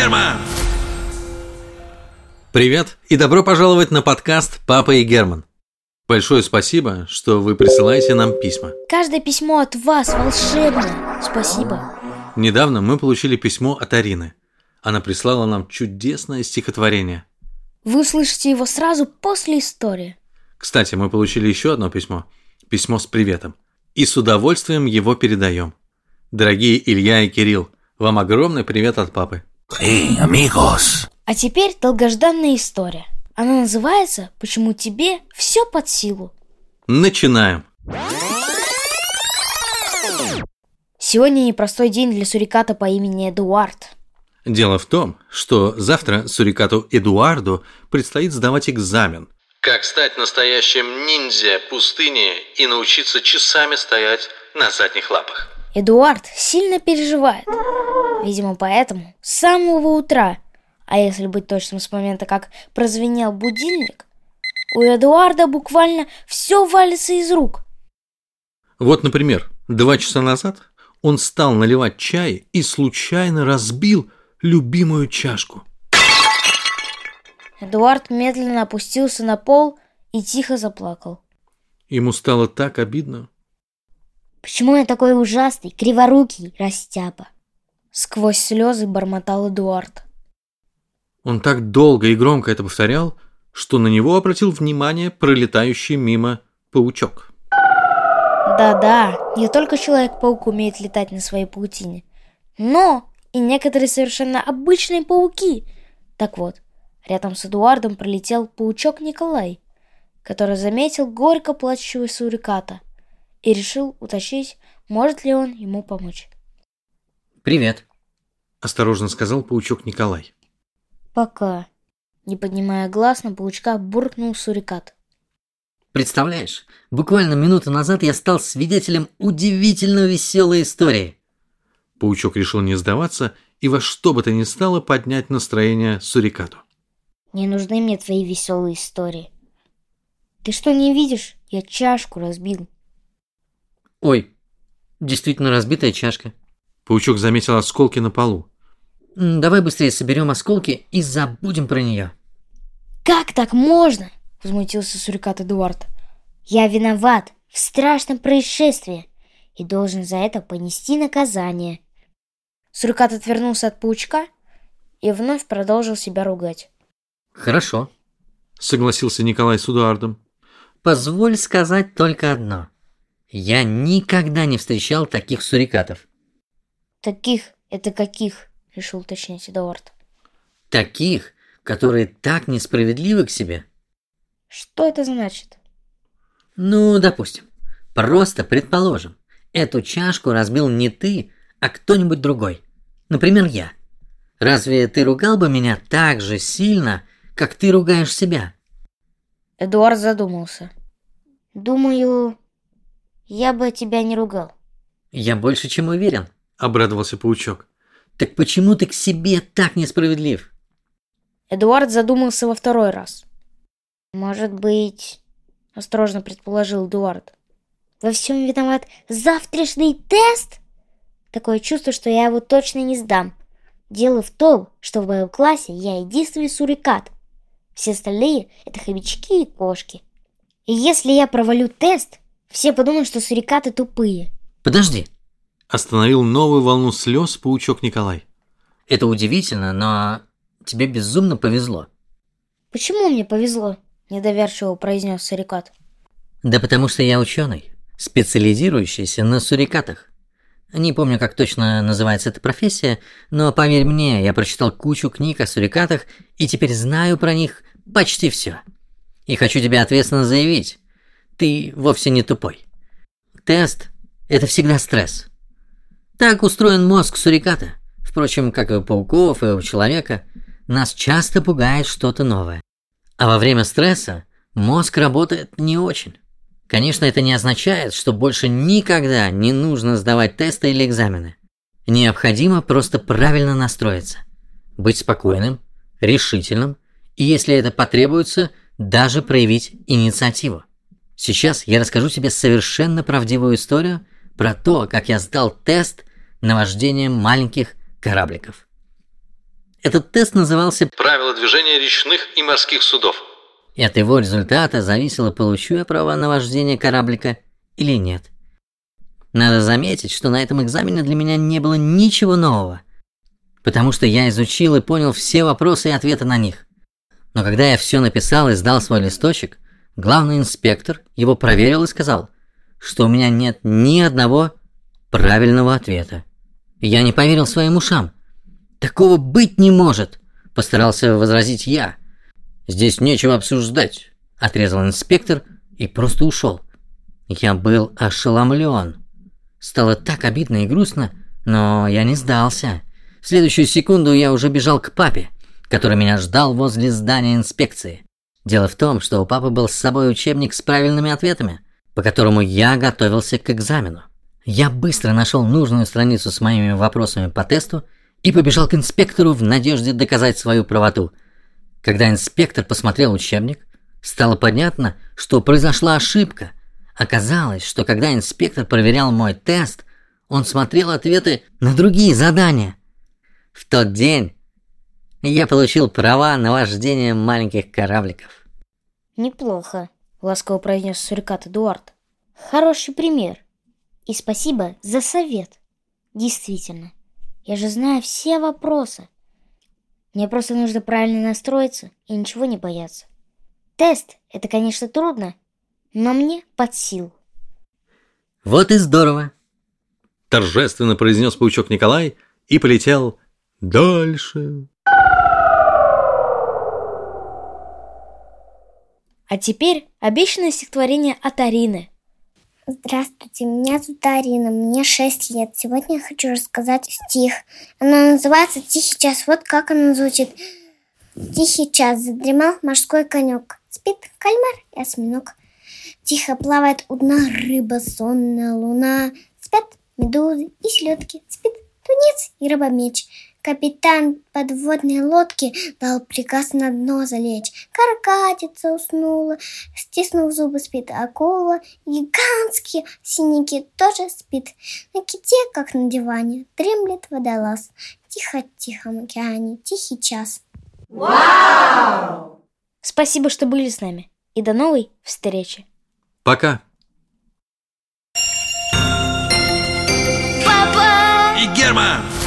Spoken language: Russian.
Герман! Привет и добро пожаловать на подкаст «Папа и Герман». Большое спасибо, что вы присылаете нам письма. Каждое письмо от вас волшебное. Спасибо. Недавно мы получили письмо от Арины. Она прислала нам чудесное стихотворение. Вы услышите его сразу после истории. Кстати, мы получили еще одно письмо. Письмо с приветом. И с удовольствием его передаем. Дорогие Илья и Кирилл, вам огромный привет от папы. Эй, amigos. А теперь долгожданная история. Она называется «Почему тебе все под силу». Начинаем. Сегодня непростой день для суриката по имени Эдуард. Дело в том, что завтра сурикату Эдуарду предстоит сдавать экзамен. Как стать настоящим ниндзя пустыни и научиться часами стоять на задних лапах. Эдуард сильно переживает. Видимо, поэтому с самого утра, а если быть точным с момента, как прозвенел будильник, у Эдуарда буквально все валится из рук. Вот, например, два часа назад он стал наливать чай и случайно разбил любимую чашку. Эдуард медленно опустился на пол и тихо заплакал. Ему стало так обидно. Почему я такой ужасный, криворукий, растяпа? Сквозь слезы бормотал Эдуард. Он так долго и громко это повторял, что на него обратил внимание пролетающий мимо паучок. Да-да, не только Человек-паук умеет летать на своей паутине, но и некоторые совершенно обычные пауки. Так вот, рядом с Эдуардом пролетел паучок Николай, который заметил горько плачущего суриката и решил уточнить, может ли он ему помочь. Привет. Осторожно сказал паучок Николай. Пока. Не поднимая глаз на паучка, буркнул сурикат. Представляешь, буквально минуту назад я стал свидетелем удивительно веселой истории. Паучок решил не сдаваться и во что бы то ни стало поднять настроение сурикату. Не нужны мне твои веселые истории. Ты что, не видишь? Я чашку разбил. Ой, действительно разбитая чашка. Паучок заметил осколки на полу. Давай быстрее соберем осколки и забудем про нее. Как так можно? Возмутился сурикат Эдуард. Я виноват в страшном происшествии и должен за это понести наказание. Сурикат отвернулся от паучка и вновь продолжил себя ругать. Хорошо. Согласился Николай с Эдуардом. Позволь сказать только одно. Я никогда не встречал таких сурикатов. Таких это каких? Решил уточнить Эдуард. Таких, которые так несправедливы к себе. Что это значит? Ну, допустим. Просто предположим, эту чашку разбил не ты, а кто-нибудь другой. Например, я. Разве ты ругал бы меня так же сильно, как ты ругаешь себя? Эдуард задумался. Думаю, я бы тебя не ругал. Я больше чем уверен. Обрадовался паучок. Так почему ты к себе так несправедлив? Эдуард задумался во второй раз. Может быть, осторожно предположил Эдуард. Во всем виноват завтрашний тест? Такое чувство, что я его точно не сдам. Дело в том, что в моем классе я единственный сурикат. Все остальные – это хомячки и кошки. И если я провалю тест, все подумают, что сурикаты тупые. Подожди. Остановил новую волну слез паучок Николай. Это удивительно, но тебе безумно повезло. Почему мне повезло? Недоверчиво произнес сурикат. Да потому что я ученый, специализирующийся на сурикатах. Не помню, как точно называется эта профессия, но поверь мне, я прочитал кучу книг о сурикатах и теперь знаю про них почти все. И хочу тебе ответственно заявить, ты вовсе не тупой. Тест – это всегда стресс. Так устроен мозг суриката. Впрочем, как и у пауков, и у человека, нас часто пугает что-то новое. А во время стресса мозг работает не очень. Конечно, это не означает, что больше никогда не нужно сдавать тесты или экзамены. Необходимо просто правильно настроиться. Быть спокойным, решительным и, если это потребуется, даже проявить инициативу. Сейчас я расскажу тебе совершенно правдивую историю про то, как я сдал тест на вождение маленьких корабликов. Этот тест назывался «Правила движения речных и морских судов». И от его результата зависело, получу я права на вождение кораблика или нет. Надо заметить, что на этом экзамене для меня не было ничего нового, потому что я изучил и понял все вопросы и ответы на них. Но когда я все написал и сдал свой листочек, главный инспектор его проверил и сказал, что у меня нет ни одного правильного ответа. Я не поверил своим ушам. Такого быть не может, постарался возразить я. Здесь нечего обсуждать, отрезал инспектор и просто ушел. Я был ошеломлен. Стало так обидно и грустно, но я не сдался. В следующую секунду я уже бежал к папе, который меня ждал возле здания инспекции. Дело в том, что у папы был с собой учебник с правильными ответами, по которому я готовился к экзамену. Я быстро нашел нужную страницу с моими вопросами по тесту и побежал к инспектору в надежде доказать свою правоту. Когда инспектор посмотрел учебник, стало понятно, что произошла ошибка. Оказалось, что когда инспектор проверял мой тест, он смотрел ответы на другие задания. В тот день я получил права на вождение маленьких корабликов. Неплохо, ласково произнес Сурикат Эдуард. Хороший пример. И спасибо за совет. Действительно, я же знаю все вопросы. Мне просто нужно правильно настроиться и ничего не бояться. Тест — это, конечно, трудно, но мне под силу. Вот и здорово. Торжественно произнес паучок Николай и полетел дальше. А теперь обещанное стихотворение от Арины. Здравствуйте, меня зовут Арина, мне 6 лет. Сегодня я хочу рассказать стих. Она называется «Тихий час». Вот как она звучит. Тихий час задремал морской конек. Спит кальмар и осьминог. Тихо плавает у дна рыба, сонная луна. Спят медузы и селедки. Спит тунец и рыба-меч. Капитан подводной лодки дал приказ на дно залечь. Каракатица уснула, стиснув зубы спит акула. Гигантский синий кит тоже спит. На ките, как на диване, дремлет водолаз. Тихо-тихо в океане, тихий час. Спасибо, что были с нами. И до новой встречи. Пока. Папа! И Герман!